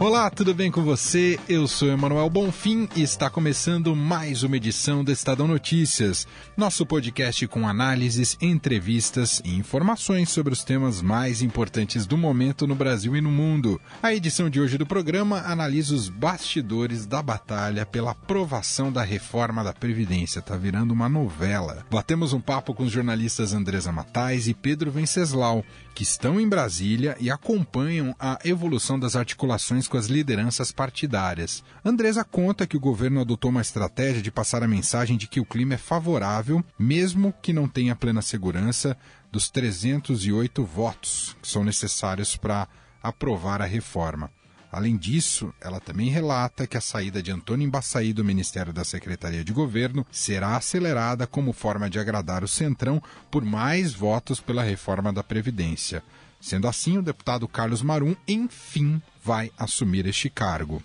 Olá, tudo bem com você? Eu sou Emanuel Bonfim e está começando mais uma edição do Estadão Notícias, nosso podcast com análises, entrevistas e informações sobre os temas mais importantes do momento no Brasil e no mundo. A edição de hoje do programa analisa os bastidores da batalha pela aprovação da reforma da Previdência. Tá virando uma novela. Batemos um papo com os jornalistas Andresa Matais e Pedro Venceslau, que estão em Brasília e acompanham a evolução das articulações com as lideranças partidárias. Andresa conta que o governo adotou uma estratégia de passar a mensagem de que o clima é favorável, mesmo que não tenha plena segurança dos 308 votos que são necessários para aprovar a reforma. Além disso, ela também relata que a saída de Antônio Embaçaí do Ministério da Secretaria de Governo será acelerada como forma de agradar o Centrão por mais votos pela reforma da Previdência. Sendo assim, o deputado Carlos Marum, enfim, vai assumir este cargo.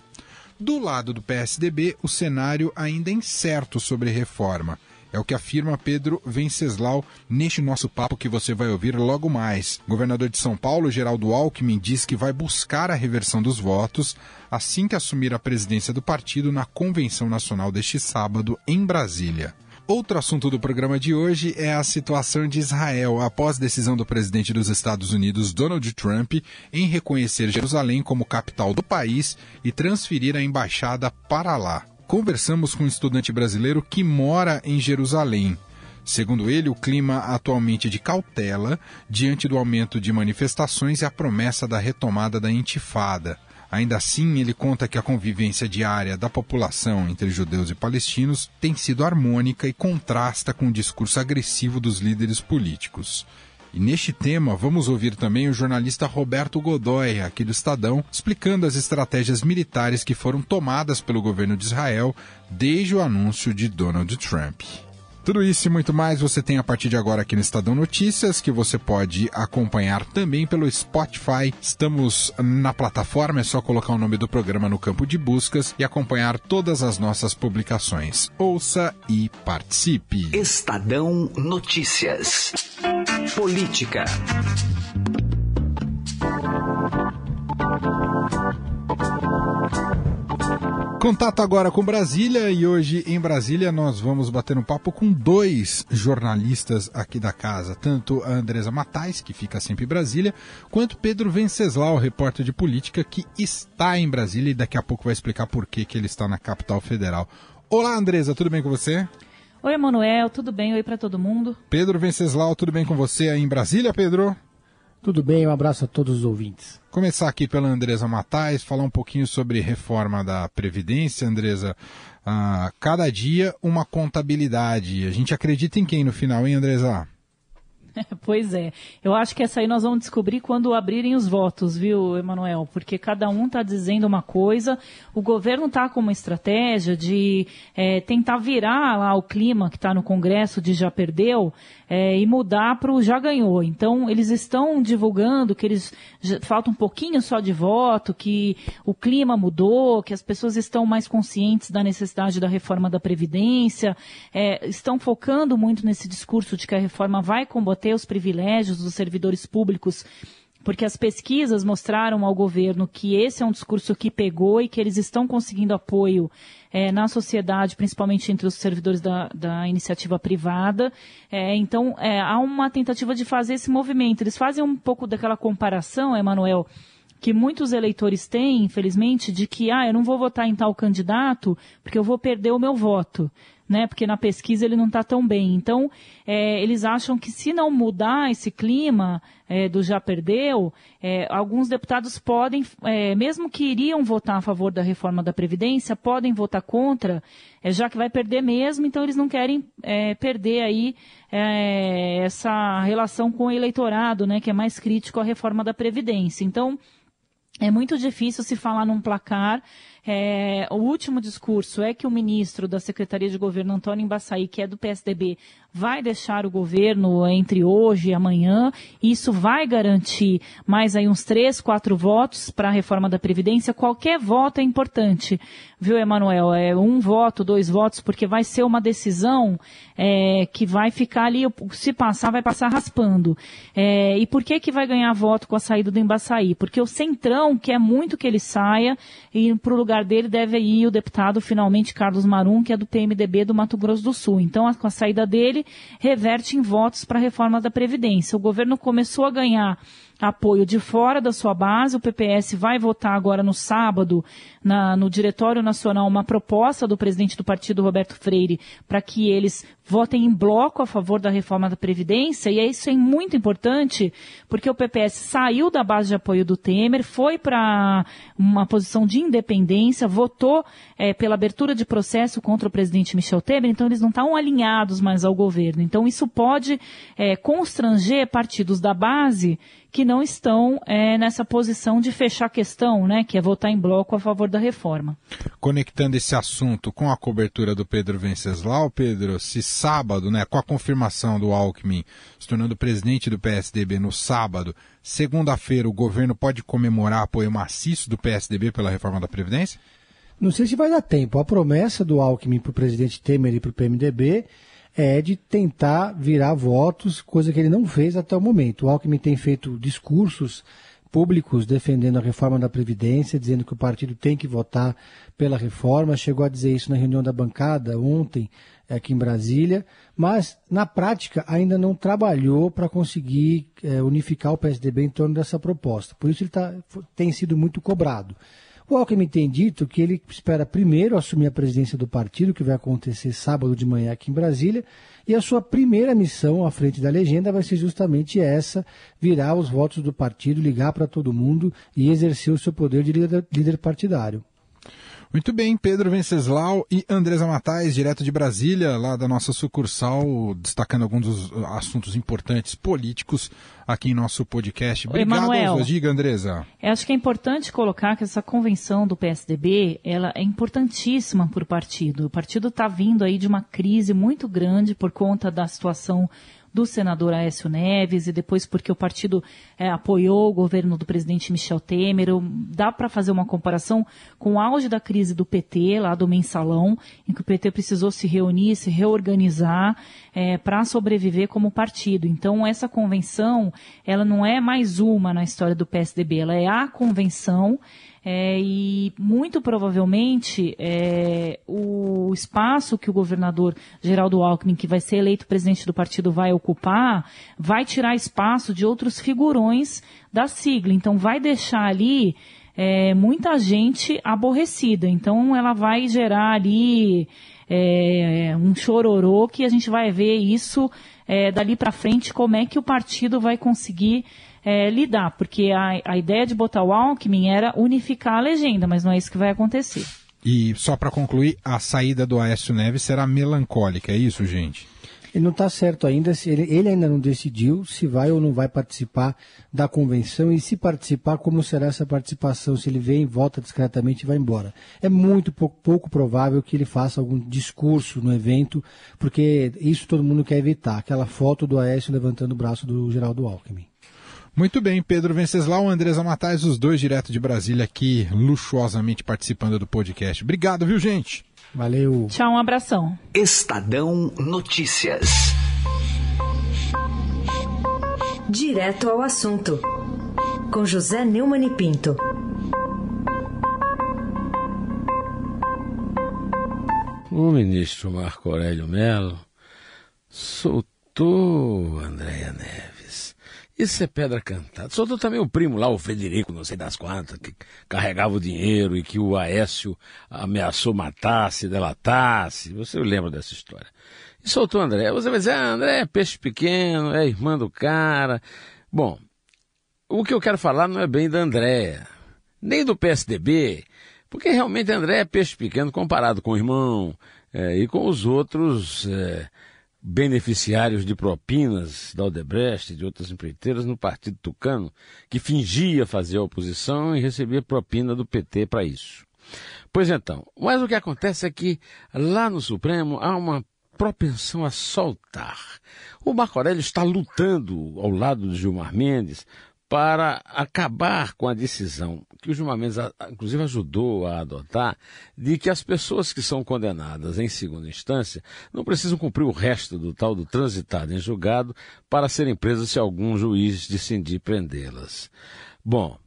Do lado do PSDB, o cenário ainda é incerto sobre reforma. É o que afirma Pedro Venceslau neste nosso papo que você vai ouvir logo mais. Governador de São Paulo, Geraldo Alckmin, diz que vai buscar a reversão dos votos assim que assumir a presidência do partido na Convenção Nacional deste sábado em Brasília. Outro assunto do programa de hoje é a situação de Israel após decisão do presidente dos Estados Unidos, Donald Trump, em reconhecer Jerusalém como capital do país e transferir a embaixada para lá conversamos com um estudante brasileiro que mora em Jerusalém. Segundo ele, o clima atualmente é de cautela diante do aumento de manifestações e a promessa da retomada da intifada. Ainda assim, ele conta que a convivência diária da população entre judeus e palestinos tem sido harmônica e contrasta com o discurso agressivo dos líderes políticos. E neste tema, vamos ouvir também o jornalista Roberto Godoy, aqui do Estadão, explicando as estratégias militares que foram tomadas pelo governo de Israel desde o anúncio de Donald Trump. Tudo isso e muito mais você tem a partir de agora aqui no Estadão Notícias, que você pode acompanhar também pelo Spotify. Estamos na plataforma, é só colocar o nome do programa no campo de buscas e acompanhar todas as nossas publicações. Ouça e participe. Estadão Notícias. Política. Contato agora com Brasília e hoje em Brasília nós vamos bater um papo com dois jornalistas aqui da casa, tanto a Andresa Matais, que fica sempre em Brasília, quanto Pedro Venceslau, repórter de política, que está em Brasília e daqui a pouco vai explicar por que, que ele está na capital federal. Olá, Andresa, tudo bem com você? Oi, Emanuel, tudo bem? Oi para todo mundo. Pedro Venceslau, tudo bem com você aí em Brasília, Pedro? Tudo bem, um abraço a todos os ouvintes. Começar aqui pela Andresa Matais, falar um pouquinho sobre reforma da Previdência, Andresa. Ah, cada dia uma contabilidade. A gente acredita em quem no final, hein, Andresa? Pois é. Eu acho que essa aí nós vamos descobrir quando abrirem os votos, viu, Emanuel? Porque cada um está dizendo uma coisa. O governo está com uma estratégia de é, tentar virar lá o clima que está no Congresso de já perdeu é, e mudar para o já ganhou. Então, eles estão divulgando que eles falta um pouquinho só de voto, que o clima mudou, que as pessoas estão mais conscientes da necessidade da reforma da Previdência, é, estão focando muito nesse discurso de que a reforma vai combater os privilégios dos servidores públicos porque as pesquisas mostraram ao governo que esse é um discurso que pegou e que eles estão conseguindo apoio é, na sociedade, principalmente entre os servidores da, da iniciativa privada. É, então, é, há uma tentativa de fazer esse movimento. Eles fazem um pouco daquela comparação, Emanuel, que muitos eleitores têm, infelizmente, de que, ah, eu não vou votar em tal candidato porque eu vou perder o meu voto né? Porque na pesquisa ele não está tão bem. Então, é, eles acham que se não mudar esse clima é, do já perdeu, é, alguns deputados podem, é, mesmo que iriam votar a favor da reforma da Previdência, podem votar contra, é, já que vai perder mesmo, então eles não querem é, perder aí essa relação com o eleitorado, né? Que é mais crítico à reforma da Previdência. Então, é muito difícil se falar num placar. É, o último discurso é que o ministro da Secretaria de Governo, Antônio Embaçaí, que é do PSDB, vai deixar o governo entre hoje e amanhã. Isso vai garantir mais aí uns três, quatro votos para a reforma da Previdência. Qualquer voto é importante, viu, Emanuel? É um voto, dois votos, porque vai ser uma decisão é, que vai ficar ali, se passar, vai passar raspando. É, e por que que vai ganhar voto com a saída do Embaçaí? Porque o Centrão quer muito que ele saia e para o lugar dele deve ir o deputado, finalmente, Carlos Marum, que é do PMDB do Mato Grosso do Sul. Então, com a saída dele, reverte em votos para a reforma da Previdência. O governo começou a ganhar apoio de fora da sua base. O PPS vai votar agora no sábado, na, no Diretório Nacional, uma proposta do presidente do partido, Roberto Freire, para que eles votem em bloco a favor da reforma da Previdência. E isso é muito importante, porque o PPS saiu da base de apoio do Temer, foi para uma posição de independência, votou é, pela abertura de processo contra o presidente Michel Temer, então eles não estão alinhados mais ao governo. Então isso pode é, constranger partidos da base que não estão é, nessa posição de fechar a questão, né, que é votar em bloco a favor da reforma. Conectando esse assunto com a cobertura do Pedro Venceslau, Pedro, se sábado, né, com a confirmação do Alckmin se tornando presidente do PSDB no sábado, segunda-feira o governo pode comemorar apoio maciço do PSDB pela reforma da Previdência? Não sei se vai dar tempo. A promessa do Alckmin para o presidente Temer e para o PMDB é de tentar virar votos, coisa que ele não fez até o momento. O Alckmin tem feito discursos públicos defendendo a reforma da Previdência, dizendo que o partido tem que votar pela reforma. Chegou a dizer isso na reunião da bancada ontem, aqui em Brasília, mas na prática ainda não trabalhou para conseguir é, unificar o PSDB em torno dessa proposta. Por isso ele tá, tem sido muito cobrado. O Alckmin tem dito que ele espera primeiro assumir a presidência do partido, que vai acontecer sábado de manhã aqui em Brasília, e a sua primeira missão à frente da legenda vai ser justamente essa: virar os votos do partido, ligar para todo mundo e exercer o seu poder de líder, líder partidário. Muito bem, Pedro Venceslau e Andresa Matais, direto de Brasília, lá da nossa sucursal, destacando alguns dos assuntos importantes políticos aqui em nosso podcast. Obrigado, Emanuel, diga, Andresa. Acho que é importante colocar que essa convenção do PSDB, ela é importantíssima para o partido. O partido está vindo aí de uma crise muito grande por conta da situação do senador Aécio Neves e depois porque o partido é, apoiou o governo do presidente Michel Temer. Dá para fazer uma comparação com o auge da crise do PT, lá do mensalão, em que o PT precisou se reunir, se reorganizar é, para sobreviver como partido. Então, essa convenção, ela não é mais uma na história do PSDB, ela é a convenção é, e muito provavelmente é, o espaço que o governador Geraldo Alckmin, que vai ser eleito presidente do partido, vai ocupar, vai tirar espaço de outros figurões da sigla. Então vai deixar ali é, muita gente aborrecida. Então ela vai gerar ali é, um chororô que a gente vai ver isso é, dali para frente, como é que o partido vai conseguir é, lidar, porque a, a ideia de botar o Alckmin era unificar a legenda, mas não é isso que vai acontecer. E só para concluir, a saída do Aécio Neves será melancólica, é isso, gente? Ele não está certo ainda, ele, ainda não decidiu se vai ou não vai participar da convenção e se participar, como será essa participação, se ele vem, volta discretamente e vai embora. É muito pouco, pouco provável que ele faça algum discurso no evento, porque isso todo mundo quer evitar, aquela foto do Aécio levantando o braço do Geraldo Alckmin. Muito bem, Pedro Venceslau, Andresa Matais, os dois direto de Brasília aqui, luxuosamente participando do podcast. Obrigado, viu, gente? Valeu. Tchau, um abração. Estadão Notícias. Direto ao assunto. Com José Neumann e Pinto. O ministro Marco Aurélio Mello soltou Andréia Neves isso é pedra cantada. Soltou também o primo lá, o Frederico, não sei das quantas, que carregava o dinheiro e que o Aécio ameaçou matar se delatasse. Você lembra dessa história. E soltou o André. Você vai dizer, ah, André é peixe pequeno, é irmã do cara. Bom, o que eu quero falar não é bem da Andréa, nem do PSDB, porque realmente André é peixe pequeno comparado com o irmão é, e com os outros. É, beneficiários de propinas da Odebrecht e de outras empreiteiras no Partido Tucano, que fingia fazer oposição e recebia propina do PT para isso. Pois então, mas o que acontece é que lá no Supremo há uma propensão a soltar. O Marco Aurélio está lutando ao lado de Gilmar Mendes para acabar com a decisão que o Gilmar Mendes, inclusive, ajudou a adotar, de que as pessoas que são condenadas em segunda instância não precisam cumprir o resto do tal do transitado em julgado para serem presas se algum juiz decidir prendê-las. Bom,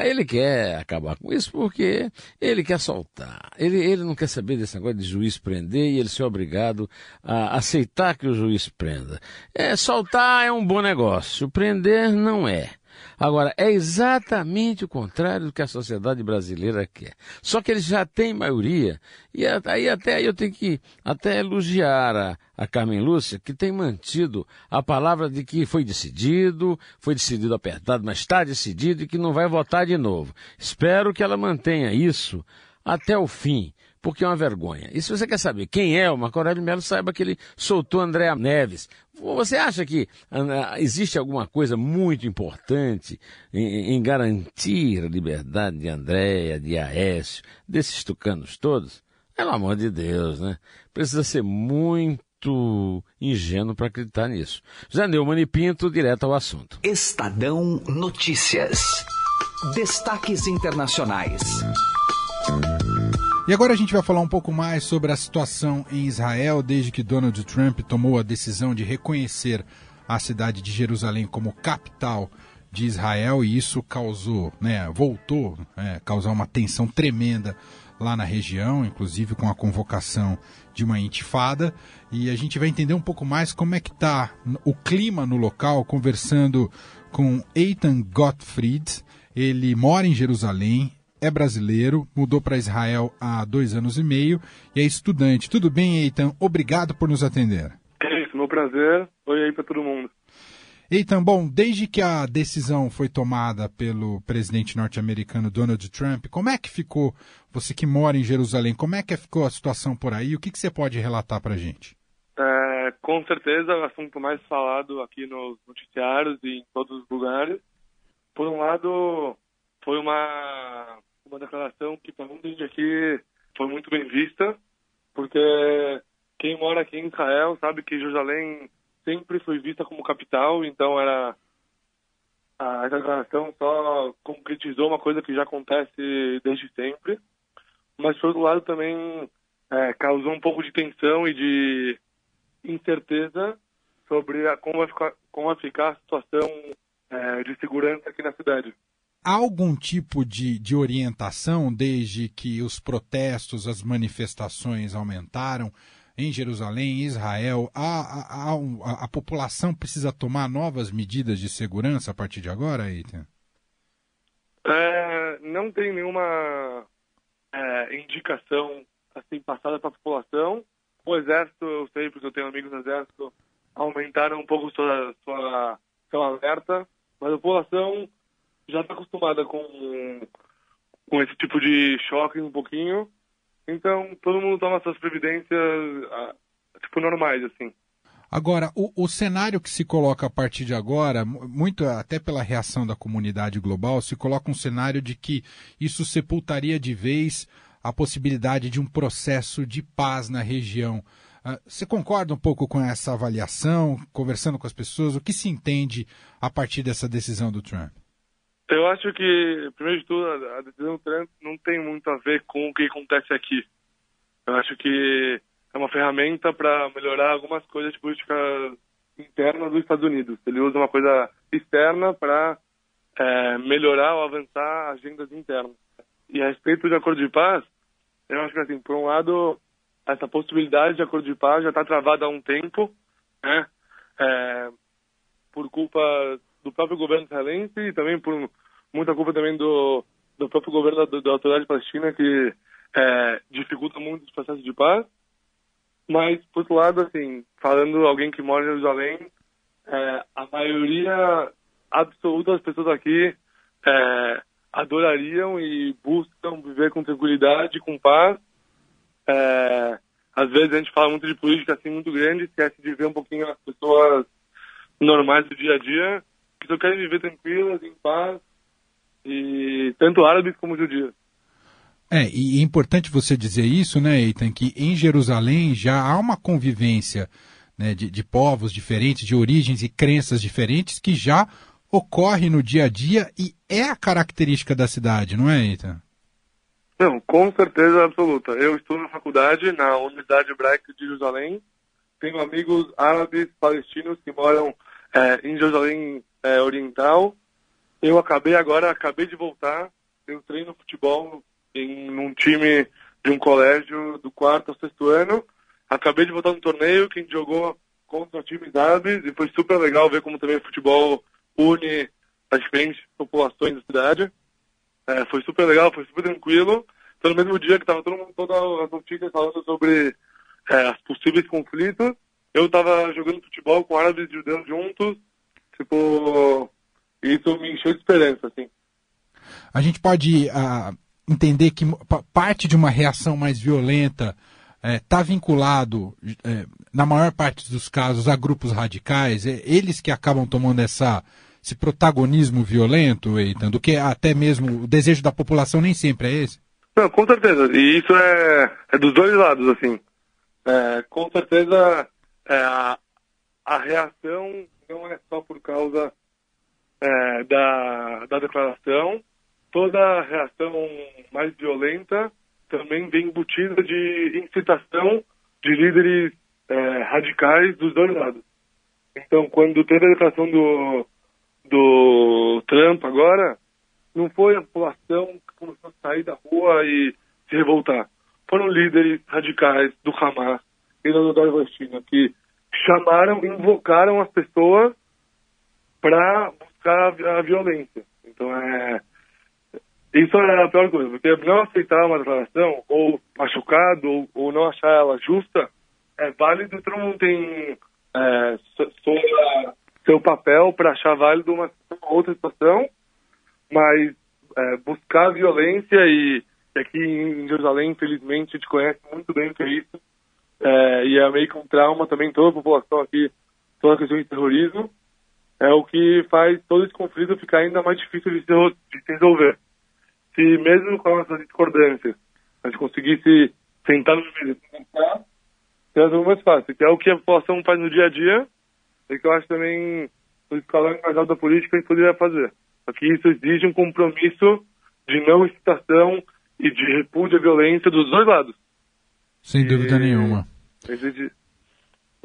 ele quer acabar com isso porque ele quer soltar. Ele, ele não quer saber desse negócio de juiz prender e ele ser obrigado a aceitar que o juiz prenda. É, soltar é um bom negócio, prender não é. Agora, é exatamente o contrário do que a sociedade brasileira quer. Só que eles já têm maioria, e aí até aí eu tenho que até elogiar a, a Carmen Lúcia, que tem mantido a palavra de que foi decidido, foi decidido apertado, mas está decidido e que não vai votar de novo. Espero que ela mantenha isso até o fim porque é uma vergonha. E se você quer saber quem é o Marco Aurélio Melo, saiba que ele soltou Andréa Neves. Você acha que existe alguma coisa muito importante em, garantir a liberdade de Andréa, de Aécio, desses tucanos todos? Pelo amor de Deus, né? Precisa ser muito ingênuo para acreditar nisso. Já Neumann Pinto, direto ao assunto. Estadão Notícias. Destaques internacionais. E agora a gente vai falar um pouco mais sobre a situação em Israel desde que Donald Trump tomou a decisão de reconhecer a cidade de Jerusalém como capital de Israel e isso causou, né, voltou a causar uma tensão tremenda lá na região, inclusive com a convocação de uma intifada. E a gente vai entender um pouco mais como é que está o clima no local, conversando com Eitan Gottfried. Ele mora em Jerusalém, é brasileiro, mudou para Israel há dois anos e meio e é estudante. Tudo bem, Eitan? Obrigado por nos atender. É isso, meu prazer. Oi aí para todo mundo. Eitan, bom, desde que a decisão foi tomada pelo presidente norte-americano Donald Trump, como é que ficou, você que mora em Jerusalém, como é que ficou a situação por aí? O que, que você pode relatar para a gente? É, com certeza, o assunto mais falado aqui nos noticiários e em todos os lugares. Por um lado, foi uma uma declaração que para muita gente aqui foi muito bem vista, porque quem mora aqui em Israel sabe que Jerusalém sempre foi vista como capital, então era a declaração só concretizou uma coisa que já acontece desde sempre, mas por outro lado também é, causou um pouco de tensão e de incerteza sobre a, como, vai ficar, como vai ficar a situação é, de segurança aqui na cidade há algum tipo de, de orientação desde que os protestos, as manifestações aumentaram em Jerusalém, em Israel? A, população precisa tomar novas medidas de segurança a partir de agora, Eitan? É, não tem nenhuma é, indicação assim passada para a população. O exército, eu sei porque eu tenho amigos no exército, aumentaram um pouco sua, sua, seu alerta, mas a população já está acostumada com, com esse tipo de choque um pouquinho. Então, todo mundo toma suas previdências, ah, tipo, normais, assim. Agora, o, o, cenário que se coloca a partir de agora, muito até pela reação da comunidade global, se coloca um cenário de que isso sepultaria de vez a possibilidade de um processo de paz na região. Uh, você concorda um pouco com essa avaliação, conversando com as pessoas? O que se entende a partir dessa decisão do Trump? Eu acho que, primeiro de tudo, a decisão do Trump não tem muito a ver com o que acontece aqui. Eu acho que é uma ferramenta para melhorar algumas coisas de política interna dos Estados Unidos. Ele usa uma coisa externa para é, melhorar ou avançar agendas internas. E a respeito de acordo de paz, eu acho que, assim, por um lado, essa possibilidade de acordo de paz já está travada há um tempo, né? É, por culpa do próprio governo israelense e também por muita culpa também do, do próprio governo da, da autoridade palestina que é, dificulta muito os processos de paz. Mas, por outro lado, assim, falando alguém que mora em Jerusalém, é, a maioria absoluta das pessoas aqui é, adorariam e buscam viver com tranquilidade, com paz. É, às vezes a gente fala muito de política assim muito grande, esquece de ver um pouquinho as pessoas normais do dia a dia, que só querem viver tranquilas, em paz, e tanto árabes como judias. É, e é importante você dizer isso, né, Eitan, que em Jerusalém já há uma convivência né, de, de povos diferentes, de origens e crenças diferentes, que já ocorre no dia a dia e é a característica da cidade, não é, Eitan? Não, com certeza absoluta. Eu estudo na faculdade, na Universidade Hebraica de Jerusalém. Tenho amigos árabes, palestinos que moram é, em Jerusalém é, Oriental. Eu acabei agora, acabei de voltar. Eu treino futebol em um time de um colégio do quarto ao sexto ano. Acabei de voltar no torneio que a gente jogou contra times árabes e foi super legal ver como também o futebol une as diferentes populações da cidade. É, foi super legal, foi super tranquilo. Então, no mesmo dia que estava todo mundo, todas as notícias falando sobre é, os possíveis conflitos, eu estava jogando futebol com árabes e judeus juntos. Tipo, isso me encheu de esperança, assim. A gente pode uh, entender que parte de uma reação mais violenta está é, vinculado, é, na maior parte dos casos, a grupos radicais, é, eles que acabam tomando essa, esse protagonismo violento, Eitan, do que até mesmo o desejo da população nem sempre é esse? Não, com certeza. E isso é, é dos dois lados, assim. É, com certeza, é, a, a reação não é só por causa é, da, da declaração, toda reação mais violenta também vem embutida de incitação de líderes é, radicais dos dois lados. Então, quando teve a declaração do, do Trump agora, não foi a população que começou a sair da rua e se revoltar. Foram líderes radicais do Hamas e da Palestina que chamaram, invocaram as pessoas para buscar a violência. Então, é, isso é a pior coisa, porque não aceitar uma declaração, ou machucado, ou, ou não achar ela justa, é válido, todo mundo tem é, seu papel para achar válido uma outra situação, mas é, buscar violência e, e, aqui em Jerusalém, infelizmente, a gente conhece muito bem o que é isso, é, e é meio que um trauma também, toda a população aqui, toda a questão de terrorismo, é o que faz todo esse conflito ficar ainda mais difícil de se, resolver se mesmo com essas discordâncias a gente conseguisse sentar no e conversar, seria mais fácil, que é o que a população faz no dia a dia e que eu acho também o escalão mais alto da política a gente poderia fazer. Só que isso exige um compromisso de não excitação e de repúdio à violência dos dois lados. Sem dúvida e... nenhuma. Exige...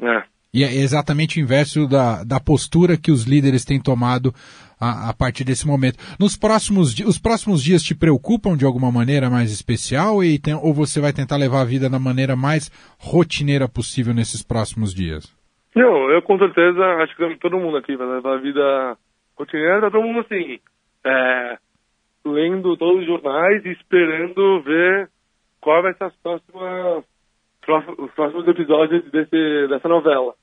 É. E é exatamente o inverso da, da postura que os líderes têm tomado a, a partir desse momento. Nos próximos, os próximos dias te preocupam de alguma maneira mais especial e tem, ou você vai tentar levar a vida da maneira mais rotineira possível nesses próximos dias? Não, eu com certeza acho que todo mundo aqui vai levar a vida rotineira, tá todo mundo assim, é, lendo todos os jornais e esperando ver qual vai ser as próximas, os próximos episódios desse, dessa novela.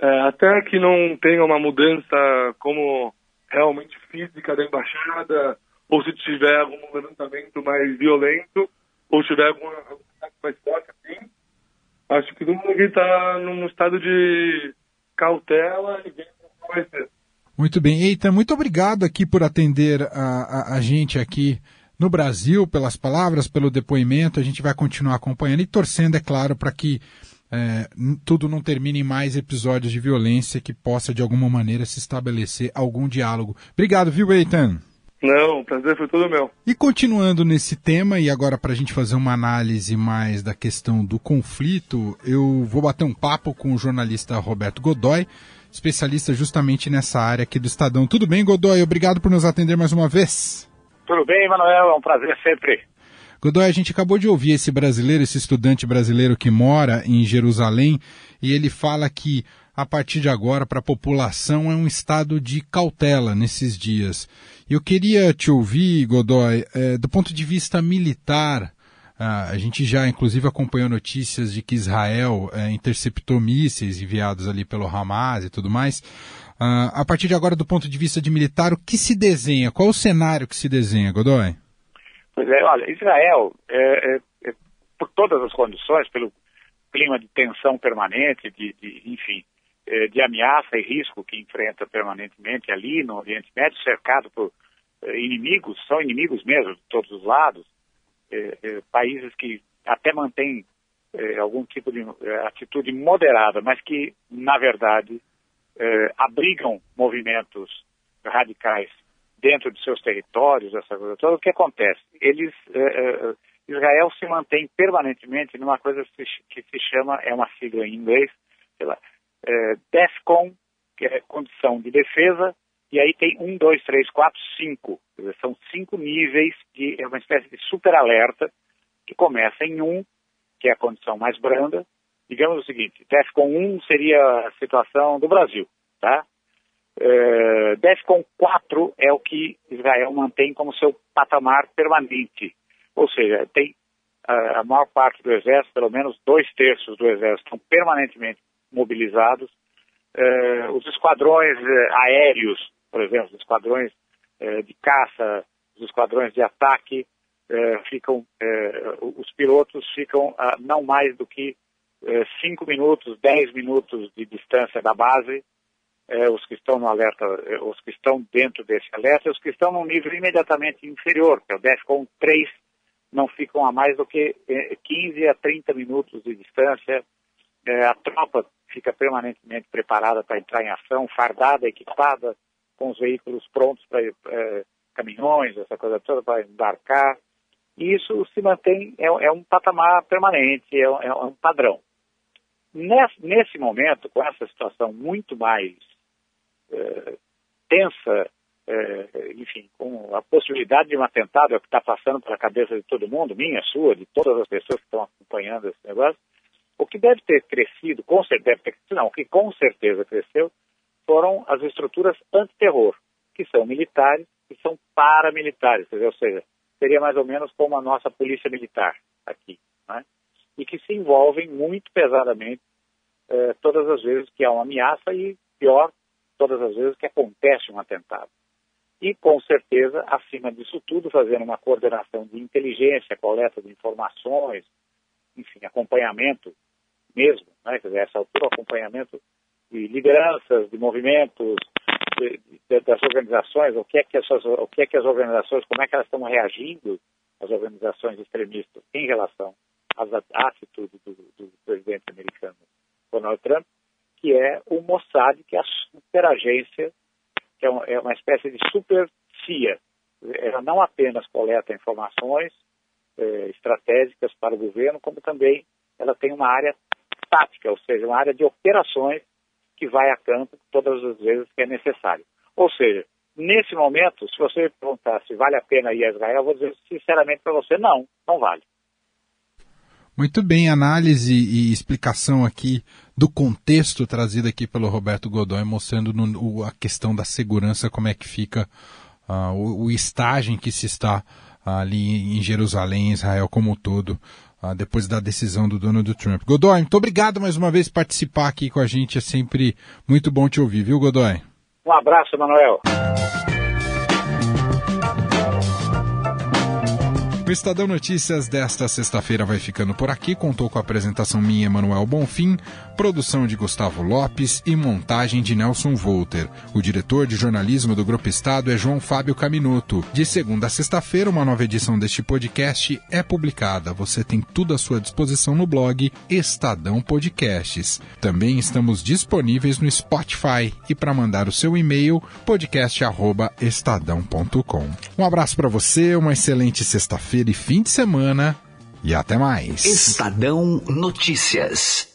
É, até que não tenha uma mudança como realmente física da embaixada, ou se tiver algum levantamento mais violento, ou tiver alguma ataque mais forte assim, acho que todo mundo está num estado de cautela e ver como vai ser. Muito bem. Eita, muito obrigado aqui por atender a, a, a gente aqui no Brasil, pelas palavras, pelo depoimento. A gente vai continuar acompanhando e torcendo, é claro, para que é, tudo não termine em mais episódios de violência que possa de alguma maneira se estabelecer algum diálogo. Obrigado, viu, Eitan? Não, o prazer foi todo meu. E continuando nesse tema, e agora para a gente fazer uma análise mais da questão do conflito, eu vou bater um papo com o jornalista Roberto Godoy, especialista justamente nessa área aqui do Estadão. Tudo bem, Godoy? Obrigado por nos atender mais uma vez. Tudo bem, Manuel, é um prazer sempre. Godoy, a gente acabou de ouvir esse brasileiro, esse estudante brasileiro que mora em Jerusalém, e ele fala que a partir de agora para a população é um estado de cautela nesses dias. Eu queria te ouvir, Godoy, é, do ponto de vista militar. A gente já, inclusive, acompanhou notícias de que Israel é, interceptou mísseis enviados ali pelo Hamas e tudo mais. a partir de agora, do ponto de vista de militar, o que se desenha? Qual o cenário que se desenha, Godoy? Pois é, olha, Israel, é, é, é, por todas as condições, pelo clima de tensão permanente, de, de enfim, é, de ameaça e risco que enfrenta permanentemente ali no Oriente Médio, cercado por é, inimigos, são inimigos mesmo de todos os lados, é, é, países que até mantêm é, algum tipo de atitude moderada, mas que, na verdade, abrigam movimentos radicais dentro de seus territórios, essa coisa toda, o que acontece? Eles, Israel se mantém permanentemente numa coisa que se chama, é uma sigla em inglês, sei lá, DEFCON, que é condição de defesa, e aí tem um, dois, três, quatro, cinco. São cinco níveis de é uma espécie de super alerta que começa em um, que é a condição mais branda. Digamos o seguinte, DEFCON 1 seria a situação do Brasil, tá? Uh, DEFCON 4 é o que Israel mantém como seu patamar permanente. Ou seja, tem uh, a maior parte do exército, pelo menos dois terços do exército, estão permanentemente mobilizados. Uh, os esquadrões aéreos por exemplo, os esquadrões eh, de caça, os esquadrões de ataque, eh, ficam, eh, os pilotos ficam a não mais do que 5 minutos, 10 minutos de distância da base, os que estão no alerta, os que estão dentro desse alerta, os que estão num nível imediatamente inferior, que é o DEFCON 3, não ficam a mais do que 15 a 30 minutos de distância. a tropa fica permanentemente preparada para entrar em ação, fardada, equipada, com os veículos prontos para é, caminhões, essa coisa toda, para embarcar. E isso se mantém, é, é um patamar permanente, é, é um padrão. Nesse, nesse, momento, com essa situação muito mais é, tensa, é, enfim, com a possibilidade de um atentado, é o que está passando pela cabeça de todo mundo, minha, sua, de todas as pessoas que estão acompanhando esse negócio, o que deve ter crescido, com certeza, não, o que com certeza cresceu, as estruturas antiterror, que são militares e são paramilitares, ou seja, seria mais ou menos como a nossa polícia militar aqui, né? e que se envolvem muito pesadamente eh, todas as vezes que há uma ameaça e, pior, todas as vezes que acontece um atentado. E, com certeza, acima disso tudo, fazendo uma coordenação de inteligência, coleta de informações, enfim, acompanhamento mesmo, né? quer dizer, essa altura, acompanhamento de lideranças, de movimentos, de, de, das organizações, o que, é que essas, o que é que as organizações, como é que elas estão reagindo, as organizações extremistas, em relação à atitude do, do presidente americano Donald Trump, que é o Mossad, que é a superagência, que é uma, é uma espécie de super CIA. Ela não apenas coleta informações eh, estratégicas para o governo, como também ela tem uma área tática, ou seja, uma área de operações que vai a campo todas as vezes que é necessário. Ou seja, nesse momento, se você me perguntar se vale a pena ir a Israel, eu vou dizer sinceramente para você, não, não vale. Muito bem, análise e explicação aqui do contexto trazido aqui pelo Roberto Godoy, mostrando no, a questão da segurança, como é que fica uh, o, o estágio em que se está ali em Jerusalém, Israel como um todo, ah, depois da decisão do Donald Trump. Godoy, muito obrigado mais uma vez por participar aqui com a gente. É sempre muito bom te ouvir, viu, Godoy? Um abraço, Manuel. O Estadão Notícias desta sexta-feira vai ficando por aqui. Contou com a apresentação minha, Emanuel Bonfim, produção de Gustavo Lopes e montagem de Nelson Volter. O diretor de jornalismo do Grupo Estado é João Fábio Caminoto. De segunda a sexta-feira, uma nova edição deste podcast é publicada. Você tem tudo à sua disposição no blog Estadão Podcasts. Também estamos disponíveis no Spotify e para mandar o seu e-mail, podcast@estadão.com. Um abraço para você, uma excelente sexta-feira e fim de semana e até mais. Estadão Notícias.